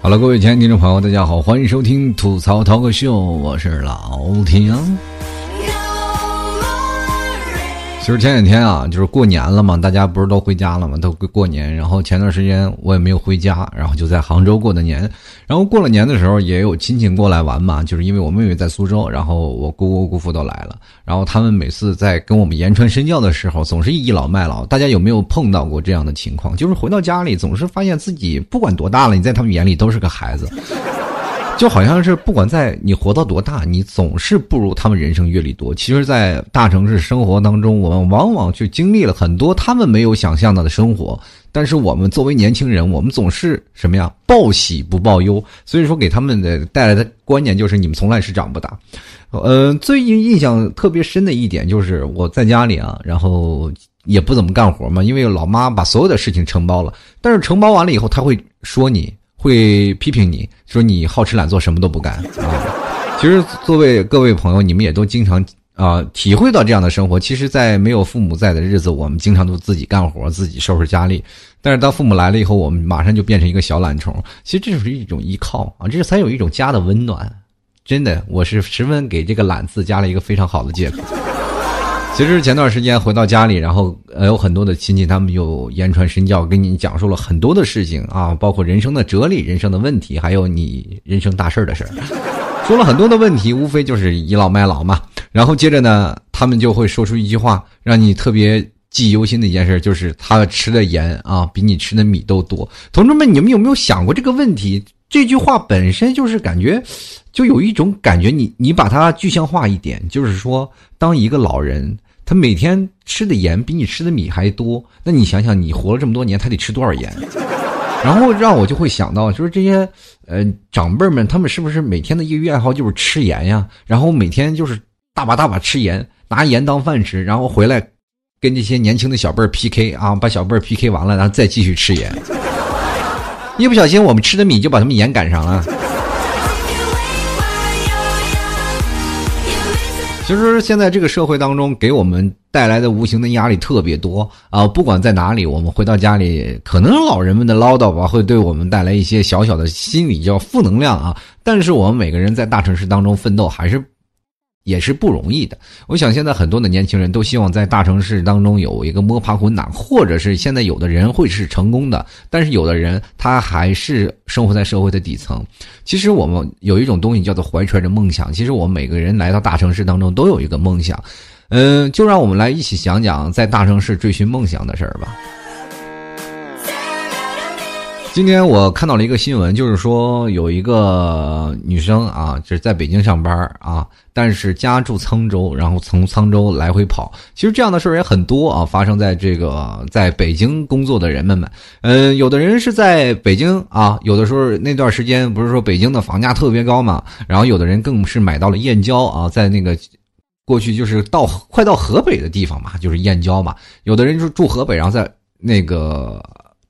好了，各位亲爱的听众朋友，大家好，欢迎收听吐槽涛哥秀，我是老田。其实前几天啊，就是过年了嘛，大家不是都回家了嘛，都过年。然后前段时间我也没有回家，然后就在杭州过的年。然后过了年的时候，也有亲戚过来玩嘛，就是因为我妹妹在苏州，然后我姑姑姑父都来了。然后他们每次在跟我们言传身教的时候，总是倚老卖老。大家有没有碰到过这样的情况？就是回到家里，总是发现自己不管多大了，你在他们眼里都是个孩子。就好像是不管在你活到多大，你总是不如他们人生阅历多。其实，在大城市生活当中，我们往往去经历了很多他们没有想象到的生活。但是，我们作为年轻人，我们总是什么呀？报喜不报忧。所以说，给他们的带来的观念就是：你们从来是长不大。呃，最印象特别深的一点就是我在家里啊，然后也不怎么干活嘛，因为老妈把所有的事情承包了。但是承包完了以后，他会说你。会批评你说你好吃懒做什么都不干啊！其实作为各位朋友，你们也都经常啊体会到这样的生活。其实，在没有父母在的日子，我们经常都自己干活，自己收拾家里。但是当父母来了以后，我们马上就变成一个小懒虫。其实这就是一种依靠啊，这才有一种家的温暖。真的，我是十分给这个“懒”字加了一个非常好的借口。其实前段时间回到家里，然后呃有很多的亲戚，他们就言传身教，跟你讲述了很多的事情啊，包括人生的哲理、人生的问题，还有你人生大事儿的事儿，说了很多的问题，无非就是倚老卖老嘛。然后接着呢，他们就会说出一句话，让你特别记忆犹新的一件事，就是他吃的盐啊，比你吃的米都多。同志们，你们有没有想过这个问题？这句话本身就是感觉，就有一种感觉，你你把它具象化一点，就是说，当一个老人。他每天吃的盐比你吃的米还多，那你想想，你活了这么多年，他得吃多少盐？然后让我就会想到，就是这些呃长辈们，他们是不是每天的业余爱好就是吃盐呀？然后每天就是大把大把吃盐，拿盐当饭吃，然后回来跟这些年轻的小辈儿 PK 啊，把小辈儿 PK 完了，然后再继续吃盐。一不小心，我们吃的米就把他们盐赶上了。其实现在这个社会当中，给我们带来的无形的压力特别多啊！不管在哪里，我们回到家里，可能老人们的唠叨吧，会对我们带来一些小小的心理叫负能量啊。但是我们每个人在大城市当中奋斗，还是。也是不容易的。我想现在很多的年轻人都希望在大城市当中有一个摸爬滚打，或者是现在有的人会是成功的，但是有的人他还是生活在社会的底层。其实我们有一种东西叫做怀揣着梦想。其实我们每个人来到大城市当中都有一个梦想，嗯，就让我们来一起讲讲在大城市追寻梦想的事儿吧。今天我看到了一个新闻，就是说有一个女生啊，就是在北京上班啊，但是家住沧州，然后从沧州来回跑。其实这样的事儿也很多啊，发生在这个在北京工作的人们们。嗯，有的人是在北京啊，有的时候那段时间不是说北京的房价特别高嘛，然后有的人更是买到了燕郊啊，在那个过去就是到快到河北的地方嘛，就是燕郊嘛。有的人就住河北，然后在那个。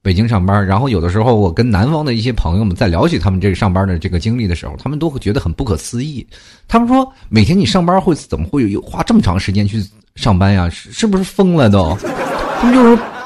北京上班，然后有的时候我跟南方的一些朋友们在聊起他们这个上班的这个经历的时候，他们都会觉得很不可思议。他们说，每天你上班会怎么会有花这么长时间去上班呀？是是不是疯了都？他们就说。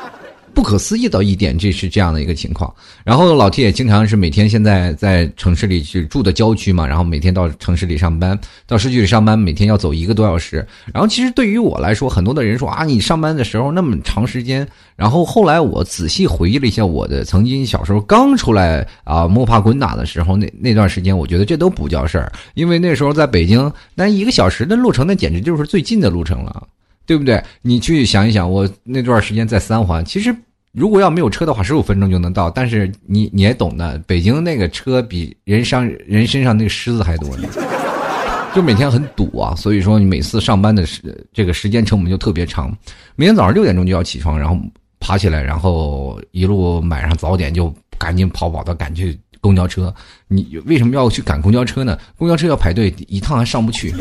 不可思议的一点，这是这样的一个情况。然后老 T 也经常是每天现在在城市里去住的郊区嘛，然后每天到城市里上班，到市区里上班，每天要走一个多小时。然后其实对于我来说，很多的人说啊，你上班的时候那么长时间。然后后来我仔细回忆了一下我的曾经小时候刚出来啊摸爬滚打的时候，那那段时间，我觉得这都不叫事儿，因为那时候在北京，那一个小时的路程，那简直就是最近的路程了。对不对？你去想一想，我那段时间在三环，其实如果要没有车的话，十五分钟就能到。但是你你也懂的，北京那个车比人上人身上那个虱子还多呢，就每天很堵啊。所以说你每次上班的时这个时间成本就特别长。每天早上六点钟就要起床，然后爬起来，然后一路买上早点，就赶紧跑跑的赶去公交车。你为什么要去赶公交车呢？公交车要排队，一趟还上不去。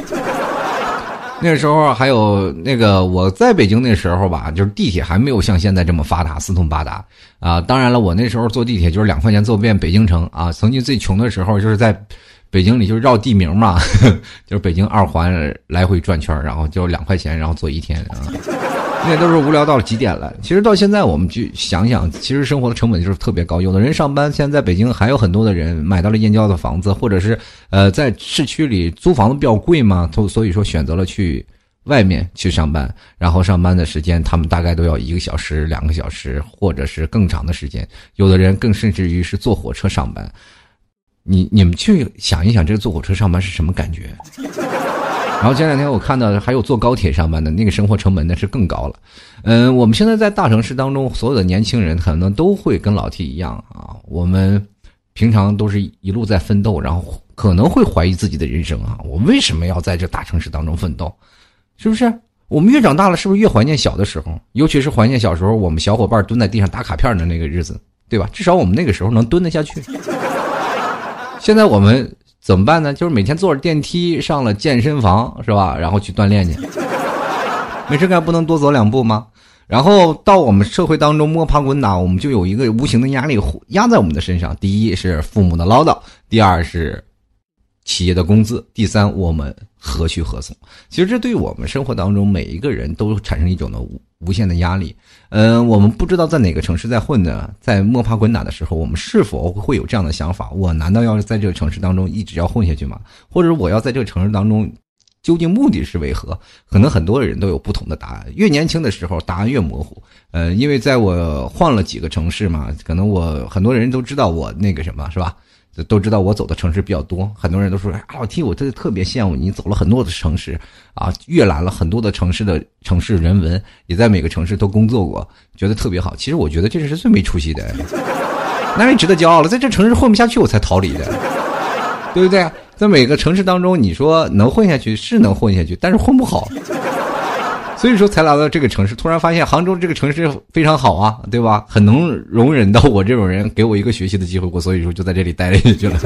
那时候还有那个我在北京那时候吧，就是地铁还没有像现在这么发达，四通八达啊。当然了，我那时候坐地铁就是两块钱坐遍北京城啊。曾经最穷的时候就是在北京里就是绕地名嘛，就是北京二环来回转圈然后就两块钱，然后坐一天啊。那都是无聊到了极点了。其实到现在，我们去想想，其实生活的成本就是特别高。有的人上班，现在在北京还有很多的人买到了燕郊的房子，或者是呃在市区里租房子比较贵嘛，所所以说选择了去外面去上班。然后上班的时间，他们大概都要一个小时、两个小时，或者是更长的时间。有的人更甚至于是坐火车上班。你你们去想一想，这个坐火车上班是什么感觉？然后前两天我看到还有坐高铁上班的，那个生活成本那是更高了。嗯，我们现在在大城市当中，所有的年轻人可能都会跟老 T 一样啊，我们平常都是一路在奋斗，然后可能会怀疑自己的人生啊，我为什么要在这大城市当中奋斗？是不是？我们越长大了，是不是越怀念小的时候？尤其是怀念小时候我们小伙伴蹲在地上打卡片的那个日子，对吧？至少我们那个时候能蹲得下去。现在我们。怎么办呢？就是每天坐着电梯上了健身房，是吧？然后去锻炼去。没事干不能多走两步吗？然后到我们社会当中摸爬滚打，我们就有一个无形的压力压在我们的身上。第一是父母的唠叨，第二是。企业的工资，第三，我们何去何从？其实这对我们生活当中每一个人都产生一种的无无限的压力。嗯，我们不知道在哪个城市在混呢，在摸爬滚打的时候，我们是否会有这样的想法？我难道要在这个城市当中一直要混下去吗？或者我要在这个城市当中，究竟目的是为何？可能很多人都有不同的答案。越年轻的时候，答案越模糊。呃，因为在我换了几个城市嘛，可能我很多人都知道我那个什么是吧？都知道我走的城市比较多，很多人都说：“啊，老 T，我真的特别羡慕你走了很多的城市，啊，阅览了很多的城市的城市人文，也在每个城市都工作过，觉得特别好。”其实我觉得这是最没出息的，哪里值得骄傲了？在这城市混不下去，我才逃离的，对不对？在每个城市当中，你说能混下去是能混下去，但是混不好。所以说才来到这个城市，突然发现杭州这个城市非常好啊，对吧？很能容忍到我这种人，给我一个学习的机会，我所以说就在这里待了下去了。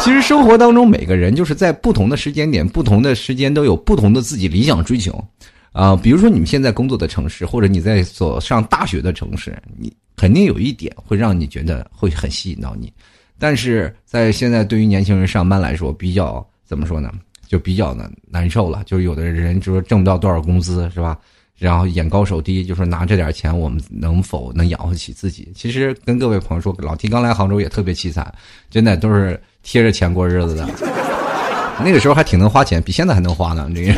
其实生活当中每个人就是在不同的时间点、不同的时间都有不同的自己理想追求啊。比如说你们现在工作的城市，或者你在所上大学的城市，你肯定有一点会让你觉得会很吸引到你，但是在现在对于年轻人上班来说，比较怎么说呢？就比较难难受了，就是有的人就说挣不到多少工资是吧？然后眼高手低，就说拿这点钱我们能否能养活起自己？其实跟各位朋友说，老提刚来杭州也特别凄惨，真的都是贴着钱过日子的。那个时候还挺能花钱，比现在还能花呢。这个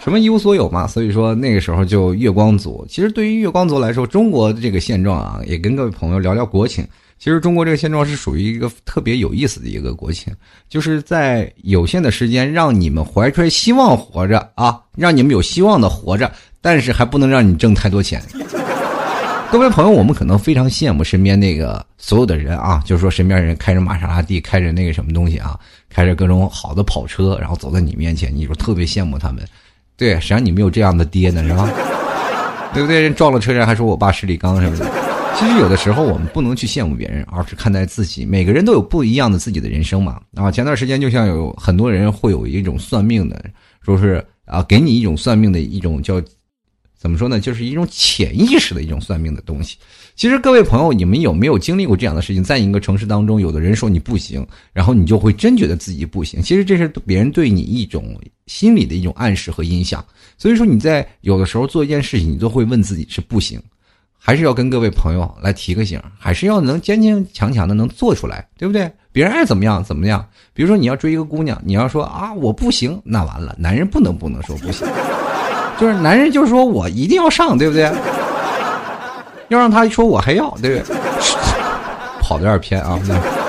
什么一无所有嘛，所以说那个时候就月光族。其实对于月光族来说，中国的这个现状啊，也跟各位朋友聊聊国情。其实中国这个现状是属于一个特别有意思的一个国情，就是在有限的时间让你们怀揣希望活着啊，让你们有希望的活着，但是还不能让你挣太多钱。各位朋友，我们可能非常羡慕身边那个所有的人啊，就是说身边人开着玛莎拉蒂，开着那个什么东西啊，开着各种好的跑车，然后走在你面前，你说特别羡慕他们。对，谁让你没有这样的爹呢，是吧？对不对？人撞了车人还说我爸是李刚什么的。其实有的时候我们不能去羡慕别人，而是看待自己。每个人都有不一样的自己的人生嘛。啊，前段时间就像有很多人会有一种算命的，说是啊，给你一种算命的一种叫怎么说呢，就是一种潜意识的一种算命的东西。其实各位朋友，你们有没有经历过这样的事情？在一个城市当中，有的人说你不行，然后你就会真觉得自己不行。其实这是别人对你一种心理的一种暗示和影响。所以说你在有的时候做一件事情，你都会问自己是不行。还是要跟各位朋友来提个醒，还是要能坚坚强强的能做出来，对不对？别人爱怎么样怎么样。比如说你要追一个姑娘，你要说啊我不行，那完了，男人不能不能说不行，就是男人就是说我一定要上，对不对？要让他说我还要，对不对？跑的有点偏啊，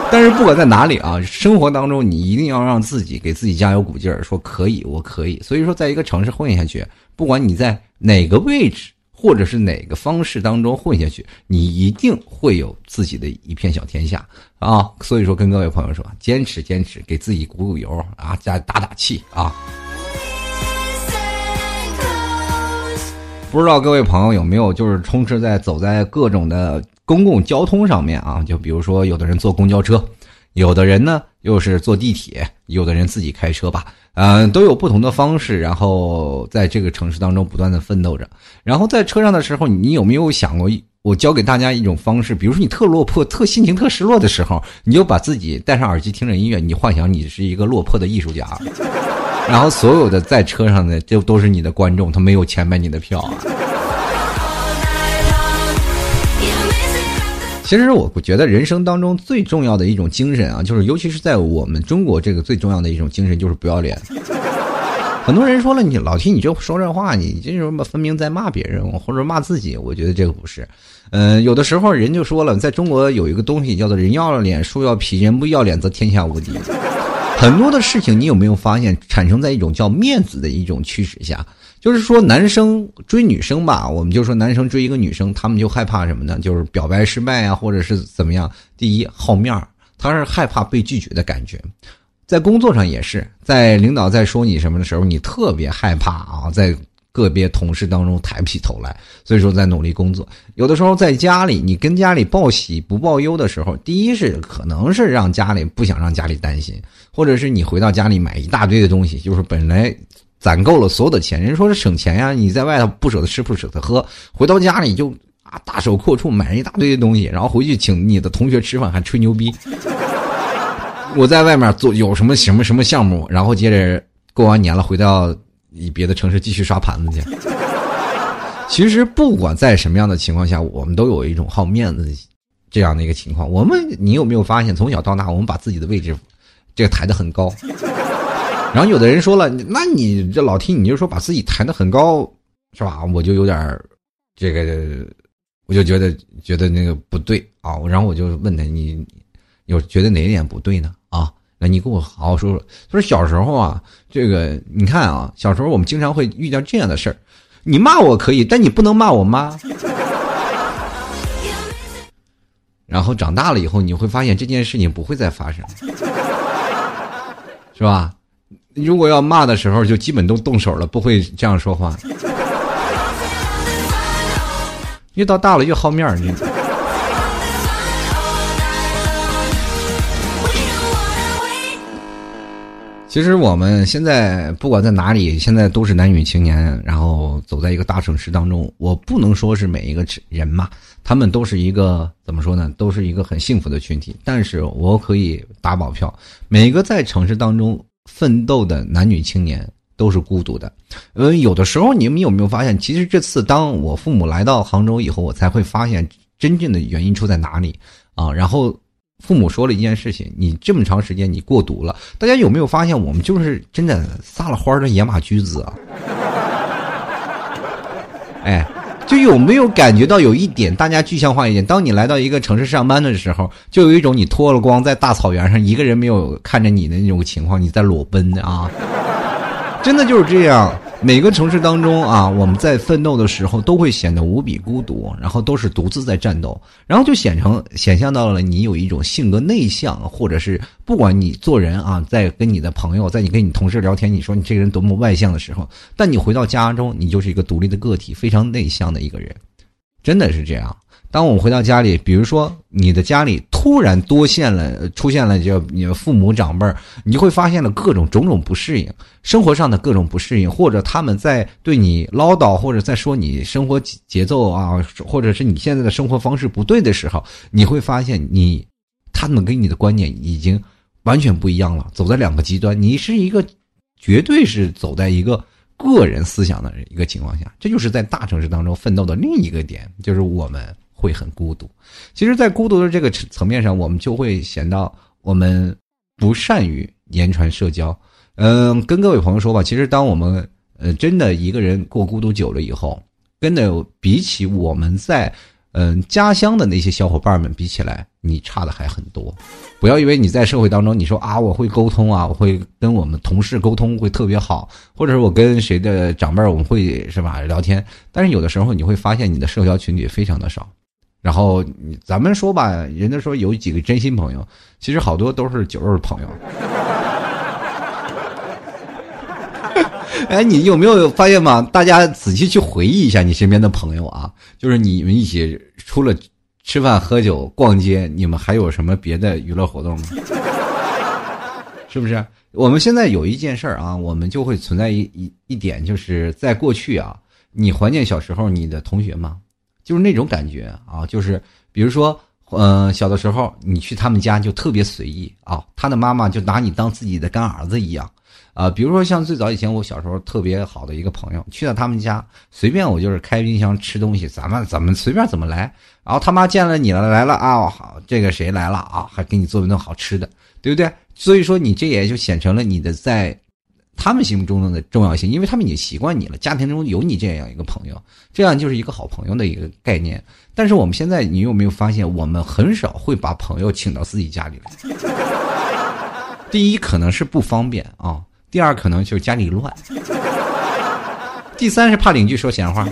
但是不管在哪里啊，生活当中你一定要让自己给自己加油鼓劲儿，说可以，我可以。所以说，在一个城市混下去，不管你在哪个位置。或者是哪个方式当中混下去，你一定会有自己的一片小天下啊！所以说，跟各位朋友说，坚持坚持，给自己鼓鼓油啊，加打打气啊！不知道各位朋友有没有就是充斥在走在各种的公共交通上面啊？就比如说，有的人坐公交车，有的人呢又是坐地铁，有的人自己开车吧。嗯，都有不同的方式，然后在这个城市当中不断的奋斗着。然后在车上的时候，你有没有想过，我教给大家一种方式？比如说你特落魄、特心情特失落的时候，你就把自己戴上耳机听着音乐，你幻想你是一个落魄的艺术家，然后所有的在车上的就都是你的观众，他没有钱买你的票啊。其实我觉得人生当中最重要的一种精神啊，就是尤其是在我们中国这个最重要的一种精神就是不要脸。很多人说了，你老听你这说这话，你这什么分明在骂别人或者骂自己？我觉得这个不是。嗯，有的时候人就说了，在中国有一个东西叫做“人要脸，树要皮，人不要脸则天下无敌”。很多的事情，你有没有发现产生在一种叫面子的一种驱使下？就是说，男生追女生吧，我们就说男生追一个女生，他们就害怕什么呢？就是表白失败啊，或者是怎么样？第一，好面儿，他是害怕被拒绝的感觉。在工作上也是，在领导在说你什么的时候，你特别害怕啊，在个别同事当中抬不起头来，所以说在努力工作。有的时候在家里，你跟家里报喜不报忧的时候，第一是可能是让家里不想让家里担心，或者是你回到家里买一大堆的东西，就是本来。攒够了所有的钱，人说是省钱呀。你在外头不舍得吃不舍得喝，回到家里就啊大手阔绰买一大堆的东西，然后回去请你的同学吃饭还吹牛逼。我在外面做有什么什么什么项目，然后接着过完年了回到别的城市继续刷盘子去。其实不管在什么样的情况下，我们都有一种好面子这样的一个情况。我们你有没有发现，从小到大我们把自己的位置这个抬得很高。然后有的人说了，那你这老听你就说把自己抬得很高，是吧？我就有点这个，我就觉得觉得那个不对啊。然后我就问他，你有觉得哪一点不对呢？啊，那你给我好好说说。他说小时候啊，这个你看啊，小时候我们经常会遇到这样的事儿，你骂我可以，但你不能骂我妈。然后长大了以后，你会发现这件事情不会再发生，是吧？如果要骂的时候，就基本都动手了，不会这样说话。越到大了越好面儿，你。其实我们现在不管在哪里，现在都是男女青年，然后走在一个大城市当中。我不能说是每一个人嘛，他们都是一个怎么说呢？都是一个很幸福的群体。但是我可以打保票，每个在城市当中。奋斗的男女青年都是孤独的，呃，有的时候你们有没有发现，其实这次当我父母来到杭州以后，我才会发现真正的原因出在哪里啊。然后父母说了一件事情：你这么长时间你过独了。大家有没有发现，我们就是真的撒了欢的野马驹子啊？哎。就有没有感觉到有一点，大家具象化一点？当你来到一个城市上班的时候，就有一种你脱了光在大草原上，一个人没有看着你的那种情况，你在裸奔啊！真的就是这样。每个城市当中啊，我们在奋斗的时候都会显得无比孤独，然后都是独自在战斗，然后就显成显象到了你有一种性格内向，或者是不管你做人啊，在跟你的朋友，在你跟你同事聊天，你说你这个人多么外向的时候，但你回到家中，你就是一个独立的个体，非常内向的一个人，真的是这样。当我们回到家里，比如说你的家里突然多现了出现了就你父母长辈儿，你就会发现了各种种种不适应，生活上的各种不适应，或者他们在对你唠叨，或者在说你生活节奏啊，或者是你现在的生活方式不对的时候，你会发现你他们跟你的观念已经完全不一样了，走在两个极端，你是一个绝对是走在一个个人思想的一个情况下，这就是在大城市当中奋斗的另一个点，就是我们。会很孤独，其实，在孤独的这个层面上，我们就会显到我们不善于言传社交。嗯，跟各位朋友说吧，其实当我们呃真的一个人过孤独久了以后，跟的比起我们在嗯家乡的那些小伙伴们比起来，你差的还很多。不要以为你在社会当中，你说啊我会沟通啊，我会跟我们同事沟通会特别好，或者是我跟谁的长辈我们会是吧聊天，但是有的时候你会发现你的社交群体非常的少。然后咱们说吧，人家说有几个真心朋友，其实好多都是酒肉朋友。哎，你有没有发现嘛？大家仔细去回忆一下你身边的朋友啊，就是你们一起除了吃饭、喝酒、逛街，你们还有什么别的娱乐活动吗？是不是？我们现在有一件事儿啊，我们就会存在一一一点，就是在过去啊，你怀念小时候你的同学吗？就是那种感觉啊，就是比如说，嗯，小的时候你去他们家就特别随意啊，他的妈妈就拿你当自己的干儿子一样，啊，比如说像最早以前我小时候特别好的一个朋友，去到他们家，随便我就是开冰箱吃东西，咱们怎么随便怎么来。然后他妈见了你了来了啊，好，这个谁来了啊，还给你做一顿好吃的，对不对？所以说你这也就显成了你的在他们心目中的重要性，因为他们已经习惯你了，家庭中有你这样一个朋友，这样就是一个好朋友的一个概念。但是我们现在，你有没有发现，我们很少会把朋友请到自己家里来？第一可能是不方便啊。第二，可能就是家里乱；第三是怕邻居说闲话；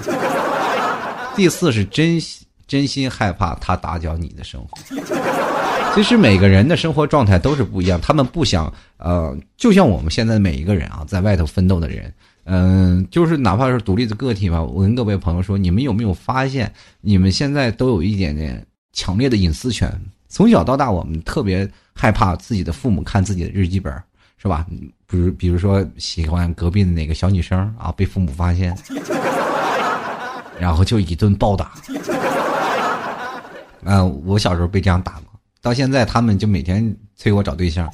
第四是真真心害怕他打搅你的生活。其实每个人的生活状态都是不一样，他们不想呃，就像我们现在每一个人啊，在外头奋斗的人，嗯，就是哪怕是独立的个体吧。我跟各位朋友说，你们有没有发现，你们现在都有一点点强烈的隐私权？从小到大，我们特别害怕自己的父母看自己的日记本。是吧？比如，比如说喜欢隔壁的哪个小女生啊，被父母发现，然后就一顿暴打。嗯，我小时候被这样打过，到现在他们就每天催我找对象，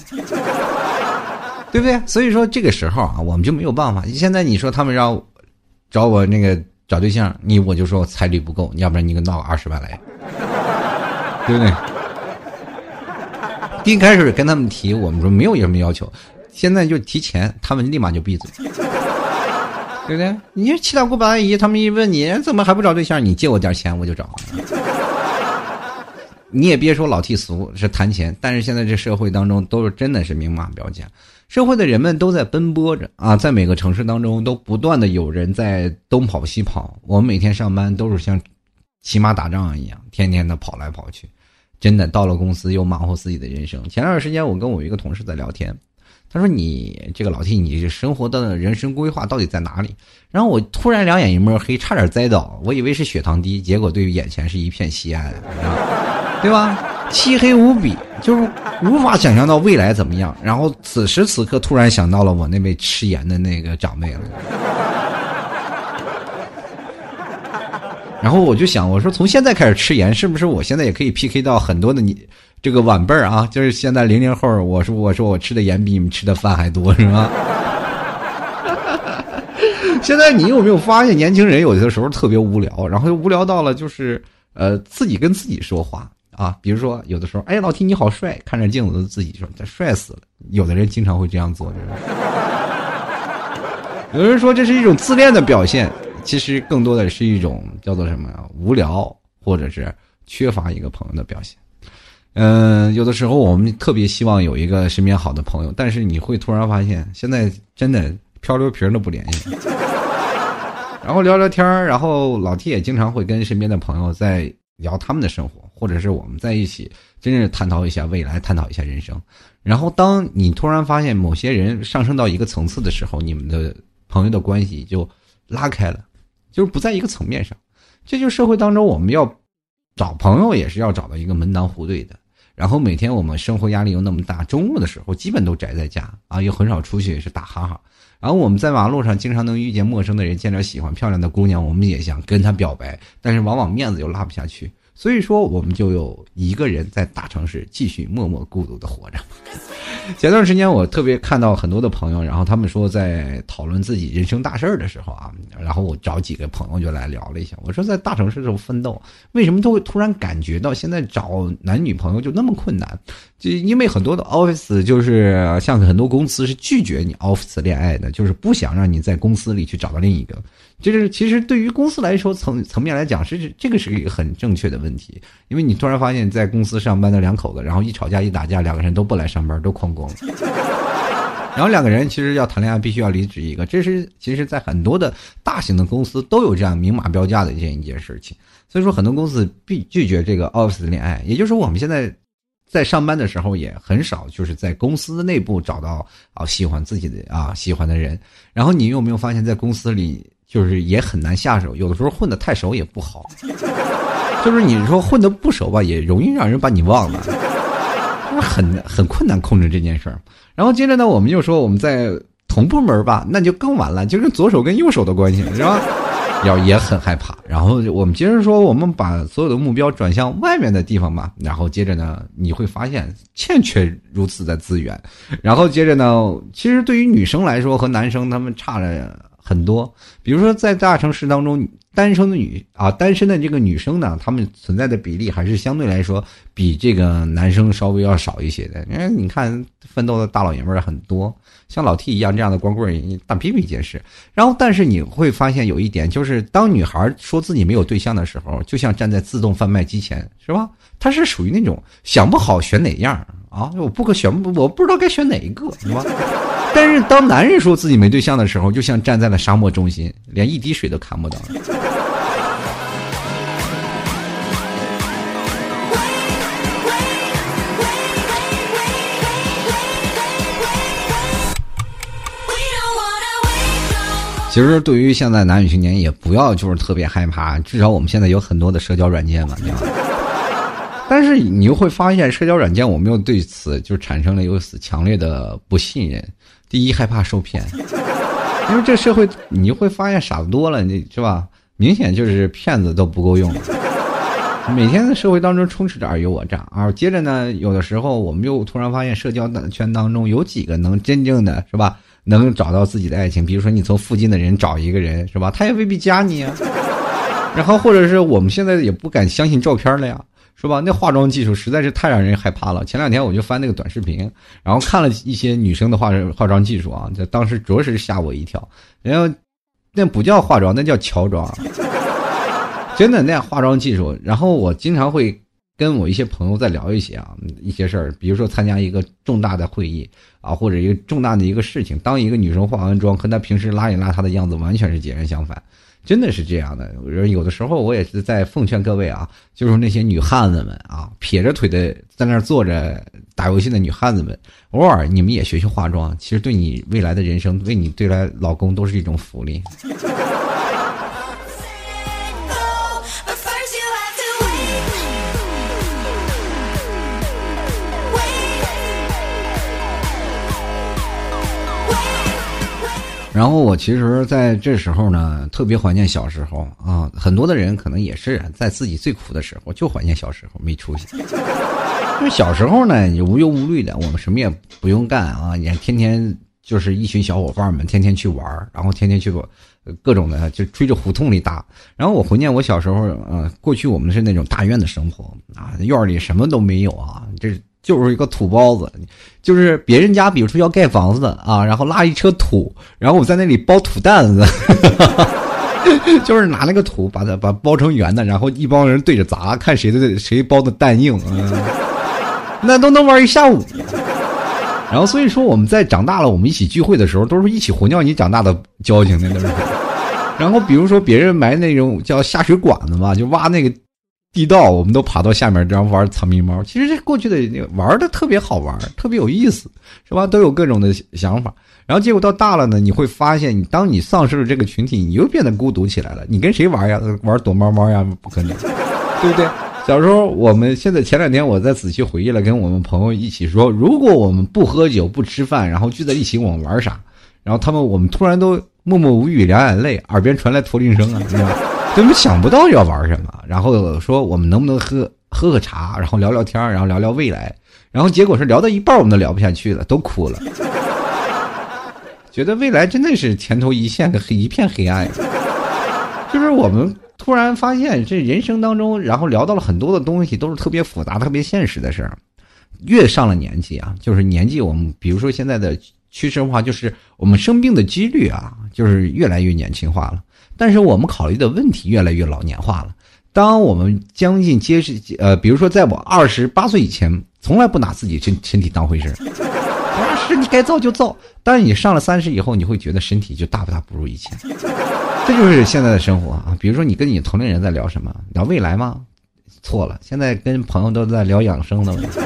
对不对？所以说这个时候啊，我们就没有办法。现在你说他们让找我那个找对象，你我就说我彩礼不够，要不然你给闹个二十万来，对不对？一开始跟他们提，我们说没有什么要求。现在就提钱，他们立马就闭嘴，对不对？你七大姑八大姨，他们一问你怎么还不找对象，你借我点钱我就找。你也别说老替俗是谈钱，但是现在这社会当中都是真的是明码标价，社会的人们都在奔波着啊，在每个城市当中都不断的有人在东跑西跑。我们每天上班都是像骑马打仗一样，天天的跑来跑去，真的到了公司又忙活自己的人生。前段时间我跟我一个同事在聊天。他说：“你这个老 T，你这生活的人生规划到底在哪里？”然后我突然两眼一抹黑，差点栽倒。我以为是血糖低，结果对于眼前是一片西安，对吧？漆黑无比，就是无法想象到未来怎么样。然后此时此刻，突然想到了我那位吃盐的那个长辈了。然后我就想，我说从现在开始吃盐，是不是我现在也可以 PK 到很多的你？这个晚辈儿啊，就是现在零零后，我说我说我吃的盐比你们吃的饭还多，是吧？现在你有没有发现，年轻人有的时候特别无聊，然后又无聊到了就是呃自己跟自己说话啊，比如说有的时候，哎，老提你好帅，看着镜子自己说他帅死了。有的人经常会这样做，就是有人说这是一种自恋的表现，其实更多的是一种叫做什么无聊或者是缺乏一个朋友的表现。嗯，有的时候我们特别希望有一个身边好的朋友，但是你会突然发现，现在真的漂流瓶都不联系。然后聊聊天然后老 T 也经常会跟身边的朋友在聊他们的生活，或者是我们在一起，真正探讨一下未来，探讨一下人生。然后当你突然发现某些人上升到一个层次的时候，你们的朋友的关系就拉开了，就是不在一个层面上。这就是社会当中我们要找朋友，也是要找到一个门当户对的。然后每天我们生活压力又那么大，周末的时候基本都宅在家啊，又很少出去，也是打哈哈。然后我们在马路上经常能遇见陌生的人，见着喜欢漂亮的姑娘，我们也想跟她表白，但是往往面子又拉不下去。所以说，我们就有一个人在大城市继续默默孤独的活着。前段时间，我特别看到很多的朋友，然后他们说在讨论自己人生大事儿的时候啊，然后我找几个朋友就来聊了一下。我说，在大城市中奋斗，为什么都会突然感觉到现在找男女朋友就那么困难？就因为很多的 office 就是像很多公司是拒绝你 office 恋爱的，就是不想让你在公司里去找到另一个。就是其实对于公司来说，层层面来讲是这个是一个很正确的问题，因为你突然发现，在公司上班的两口子，然后一吵架一打架，两个人都不来上班，都旷工，然后两个人其实要谈恋爱，必须要离职一个，这是其实在很多的大型的公司都有这样明码标价的这样一件事情，所以说很多公司必拒绝这个 office 恋爱，也就是说我们现在在上班的时候也很少就是在公司内部找到啊喜欢自己的啊喜欢的人，然后你有没有发现，在公司里？就是也很难下手，有的时候混的太熟也不好。就是你说混的不熟吧，也容易让人把你忘了，就是很很困难控制这件事儿。然后接着呢，我们又说我们在同部门吧，那就更完了，就是左手跟右手的关系，是吧？要也很害怕。然后我们接着说，我们把所有的目标转向外面的地方吧。然后接着呢，你会发现欠缺如此的资源。然后接着呢，其实对于女生来说和男生他们差了很多。比如说在大城市当中。单身的女啊，单身的这个女生呢，她们存在的比例还是相对来说比这个男生稍微要少一些的。因为你看，奋斗的大老爷们儿很多，像老 T 一样这样的光棍儿大比比皆是。然后，但是你会发现有一点，就是当女孩说自己没有对象的时候，就像站在自动贩卖机前，是吧？她是属于那种想不好选哪样啊，我不可选，我不知道该选哪一个，是吧？但是当男人说自己没对象的时候，就像站在了沙漠中心，连一滴水都看不到。其实，对于现在男女青年，也不要就是特别害怕，至少我们现在有很多的社交软件嘛，对吧？但是你又会发现，社交软件我们又对此就产生了有此强烈的不信任。第一，害怕受骗，因为这社会你会发现傻子多了，你是吧？明显就是骗子都不够用了。每天在社会当中充斥着尔虞我诈啊！接着呢，有的时候我们又突然发现，社交圈当中有几个能真正的是吧？能找到自己的爱情，比如说你从附近的人找一个人，是吧？他也未必加你啊。然后或者是我们现在也不敢相信照片了呀，是吧？那化妆技术实在是太让人害怕了。前两天我就翻那个短视频，然后看了一些女生的化化妆技术啊，这当时着实吓我一跳。然后那不叫化妆，那叫乔装，真的那化妆技术。然后我经常会。跟我一些朋友在聊一些啊一些事儿，比如说参加一个重大的会议啊，或者一个重大的一个事情，当一个女生化完妆，和她平时邋里邋遢的样子完全是截然相反，真的是这样的。有的时候我也是在奉劝各位啊，就是那些女汉子们啊，撇着腿的在那儿坐着打游戏的女汉子们，偶尔你们也学学化妆，其实对你未来的人生，为你对来老公都是一种福利。然后我其实在这时候呢，特别怀念小时候啊。很多的人可能也是在自己最苦的时候，就怀念小时候没出息。因为小时候呢，也无忧无虑的，我们什么也不用干啊，也天天就是一群小伙伴们天天去玩然后天天去各种的就追着胡同里打。然后我怀念我小时候，呃，过去我们是那种大院的生活啊，院里什么都没有啊，这。就是一个土包子，就是别人家，比如说要盖房子啊，然后拉一车土，然后我在那里包土蛋子，就是拿那个土把它把包成圆的，然后一帮人对着砸，看谁的谁包的蛋硬，那都能玩一下午。然后所以说我们在长大了，我们一起聚会的时候，都是一起混尿你长大的交情，那都是。然后比如说别人埋那种叫下水管子嘛，就挖那个。地道，我们都爬到下面这样玩藏迷猫。其实这过去的玩的特别好玩，特别有意思，是吧？都有各种的想法。然后结果到大了呢，你会发现，你当你丧失了这个群体，你又变得孤独起来了。你跟谁玩呀？玩躲猫猫呀？不可能，对不对？小时候，我们现在前两天我在仔细回忆了，跟我们朋友一起说，如果我们不喝酒、不吃饭，然后聚在一起，我们玩啥？然后他们，我们突然都默默无语，两眼泪，耳边传来驼铃声啊，根本想不到要玩什么，然后说我们能不能喝喝个茶，然后聊聊天，然后聊聊未来，然后结果是聊到一半我们都聊不下去了，都哭了，觉得未来真的是前途一线的黑一片黑暗。就是我们突然发现，这人生当中，然后聊到了很多的东西，都是特别复杂、特别现实的事儿。越上了年纪啊，就是年纪，我们比如说现在的趋势化，就是我们生病的几率啊，就是越来越年轻化了。但是我们考虑的问题越来越老年化了。当我们将近接是呃，比如说在我二十八岁以前，从来不拿自己身身体当回事儿，身体该造就造。但是你上了三十以后，你会觉得身体就大不大不如以前。这就是现在的生活啊。比如说你跟你同龄人在聊什么？聊未来吗？错了，现在跟朋友都在聊养生的问题。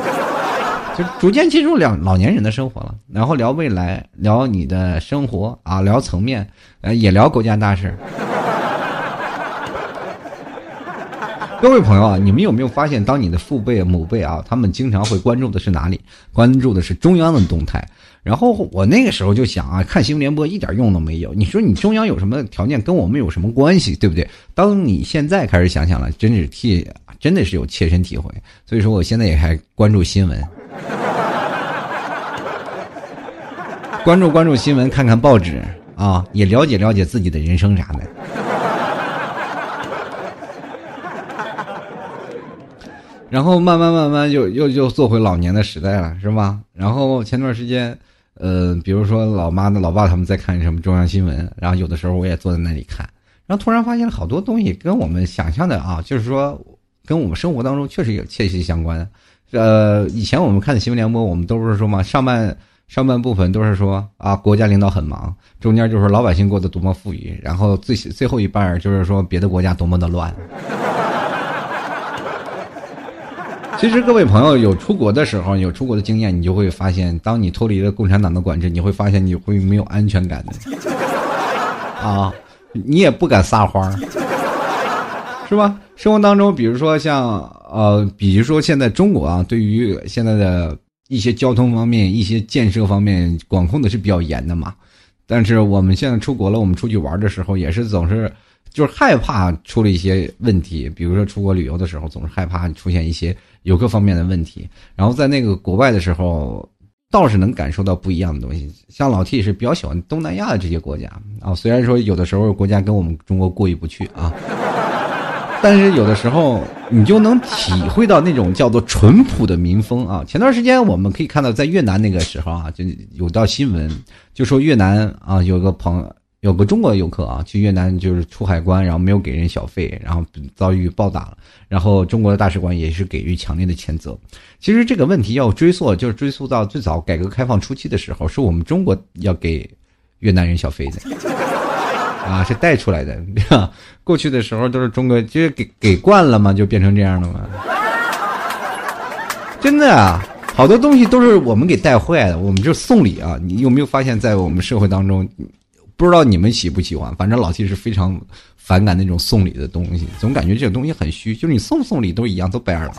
就逐渐进入两老年人的生活了，然后聊未来，聊你的生活啊，聊层面，呃，也聊国家大事。各位朋友啊，你们有没有发现，当你的父辈、母辈啊，他们经常会关注的是哪里？关注的是中央的动态。然后我那个时候就想啊，看新闻联播一点用都没有。你说你中央有什么条件，跟我们有什么关系，对不对？当你现在开始想想了，真是替，真的是有切身体会。所以说，我现在也还关注新闻，关注关注新闻，看看报纸啊，也了解了解自己的人生啥的。然后慢慢慢慢又又又做回老年的时代了，是吧？然后前段时间。呃，比如说老妈的老爸他们在看什么中央新闻，然后有的时候我也坐在那里看，然后突然发现了好多东西跟我们想象的啊，就是说跟我们生活当中确实有切息相关。呃，以前我们看的新闻联播，我们都是说嘛，上半上半部分都是说啊，国家领导很忙，中间就是老百姓过得多么富裕，然后最最后一半就是说别的国家多么的乱。其实各位朋友有出国的时候，有出国的经验，你就会发现，当你脱离了共产党的管制，你会发现你会没有安全感的，啊，你也不敢撒欢儿，是吧？生活当中，比如说像呃，比如说现在中国啊，对于现在的一些交通方面、一些建设方面管控的是比较严的嘛。但是我们现在出国了，我们出去玩的时候也是总是。就是害怕出了一些问题，比如说出国旅游的时候，总是害怕出现一些有各方面的问题。然后在那个国外的时候，倒是能感受到不一样的东西。像老 T 是比较喜欢东南亚的这些国家啊，虽然说有的时候国家跟我们中国过意不去啊，但是有的时候你就能体会到那种叫做淳朴的民风啊。前段时间我们可以看到，在越南那个时候啊，就有道新闻，就说越南啊有个朋。有个中国游客啊，去越南就是出海关，然后没有给人小费，然后遭遇暴打了。然后中国的大使馆也是给予强烈的谴责。其实这个问题要追溯，就是追溯到最早改革开放初期的时候，是我们中国要给越南人小费的啊，是带出来的。过去的时候都是中国，就是给给惯了嘛，就变成这样了嘛。真的啊，好多东西都是我们给带坏的。我们就送礼啊，你有没有发现，在我们社会当中？不知道你们喜不喜欢，反正老七是非常反感那种送礼的东西，总感觉这个东西很虚，就是你送不送礼都一样，都白眼狼。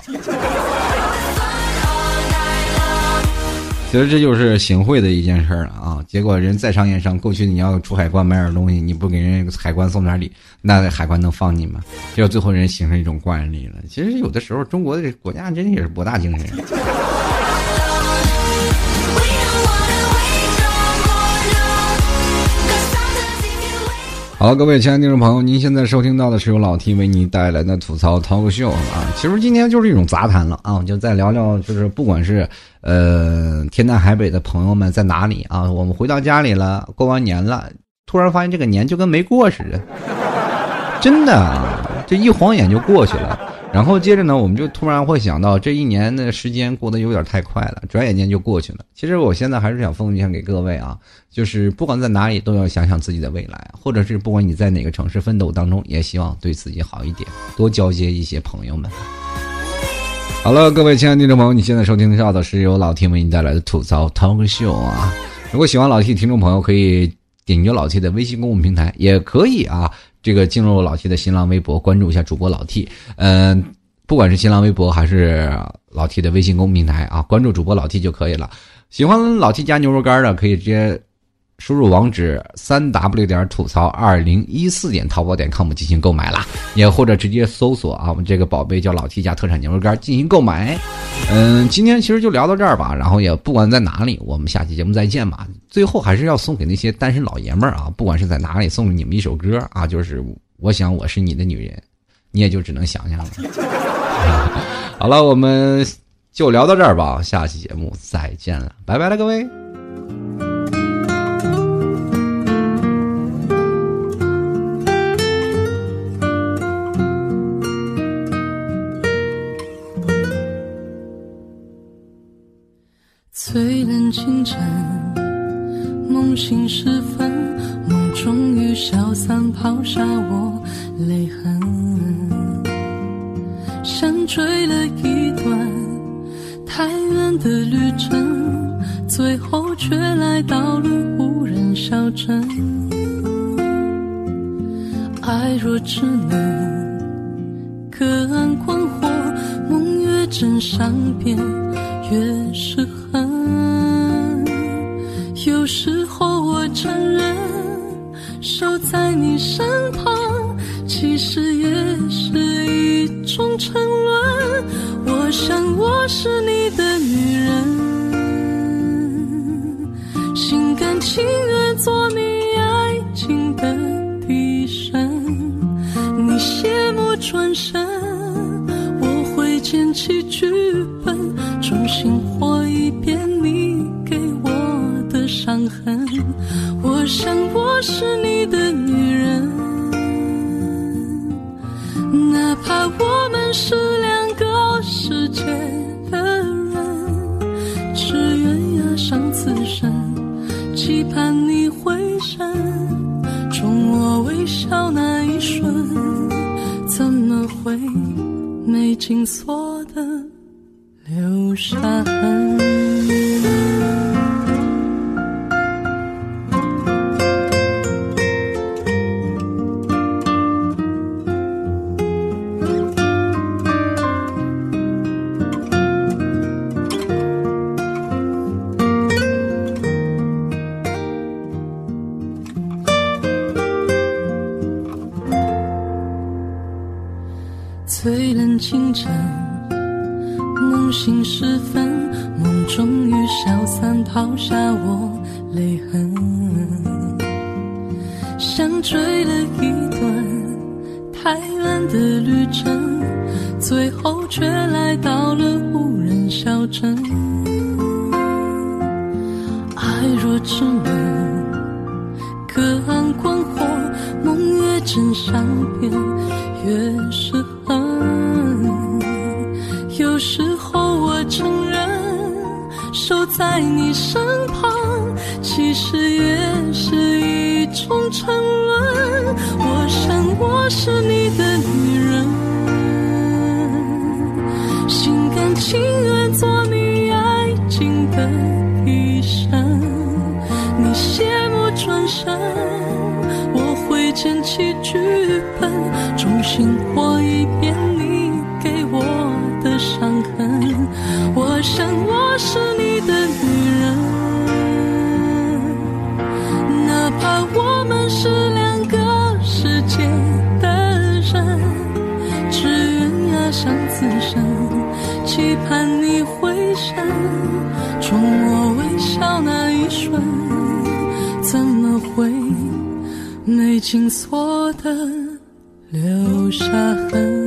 其实这就是行贿的一件事了啊！结果人在商言商，过去你要出海关买点东西，你不给人海关送点礼，那海关能放你吗？结果最后人形成一种惯例了。其实有的时候，中国的国家真的也是博大精深。好，各位亲爱的听众朋友，您现在收听到的是由老 T 为您带来的吐槽 talk show 啊。其实今天就是一种杂谈了啊，我就再聊聊，就是不管是呃天南海北的朋友们在哪里啊，我们回到家里了，过完年了，突然发现这个年就跟没过似的，真的，这一晃眼就过去了。然后接着呢，我们就突然会想到，这一年的时间过得有点太快了，转眼间就过去了。其实我现在还是想奉献给各位啊，就是不管在哪里，都要想想自己的未来，或者是不管你在哪个城市奋斗当中，也希望对自己好一点，多交接一些朋友们。好了，各位亲爱的听众朋友，你现在收听到的是由老 T 为你带来的吐槽 Talk Show 啊。如果喜欢老 T 听众朋友，可以点击老 T 的微信公众平台，也可以啊。这个进入老 T 的新浪微博，关注一下主播老 T。嗯，不管是新浪微博还是老 T 的微信公众平台啊，关注主播老 T 就可以了。喜欢老 T 家牛肉干的，可以直接。输入网址三 w 点吐槽二零一四点淘宝点 com 进行购买啦，也或者直接搜索啊，我们这个宝贝叫老 T 家特产牛肉干进行购买。嗯，今天其实就聊到这儿吧，然后也不管在哪里，我们下期节目再见吧。最后还是要送给那些单身老爷们儿啊，不管是在哪里，送给你们一首歌啊，就是我想我是你的女人，你也就只能想象了。好了，我们就聊到这儿吧，下期节目再见了，拜拜了各位。清晨，梦醒时分，梦中雨消散抛下我泪痕，像追了一段太远的旅程，最后却来到了无人小镇。爱若只能隔岸。真善变，越转身，我会捡起剧本，重新活一遍你给我的伤痕。我想我是你的女人，哪怕我们是紧锁最冷清晨，梦醒时分，梦终于消散，抛下我泪痕，像追了一段太远的旅程，最后却来到了无人小镇。爱若只能隔岸观火，梦越真善变，越是在你身旁，其实也是一种沉沦。我想我是你的女人，心甘情愿做你爱情的替身。你谢幕转身，我会捡起剧本，重新活一遍你给我的伤痕。我想我是你的紧锁的留下痕？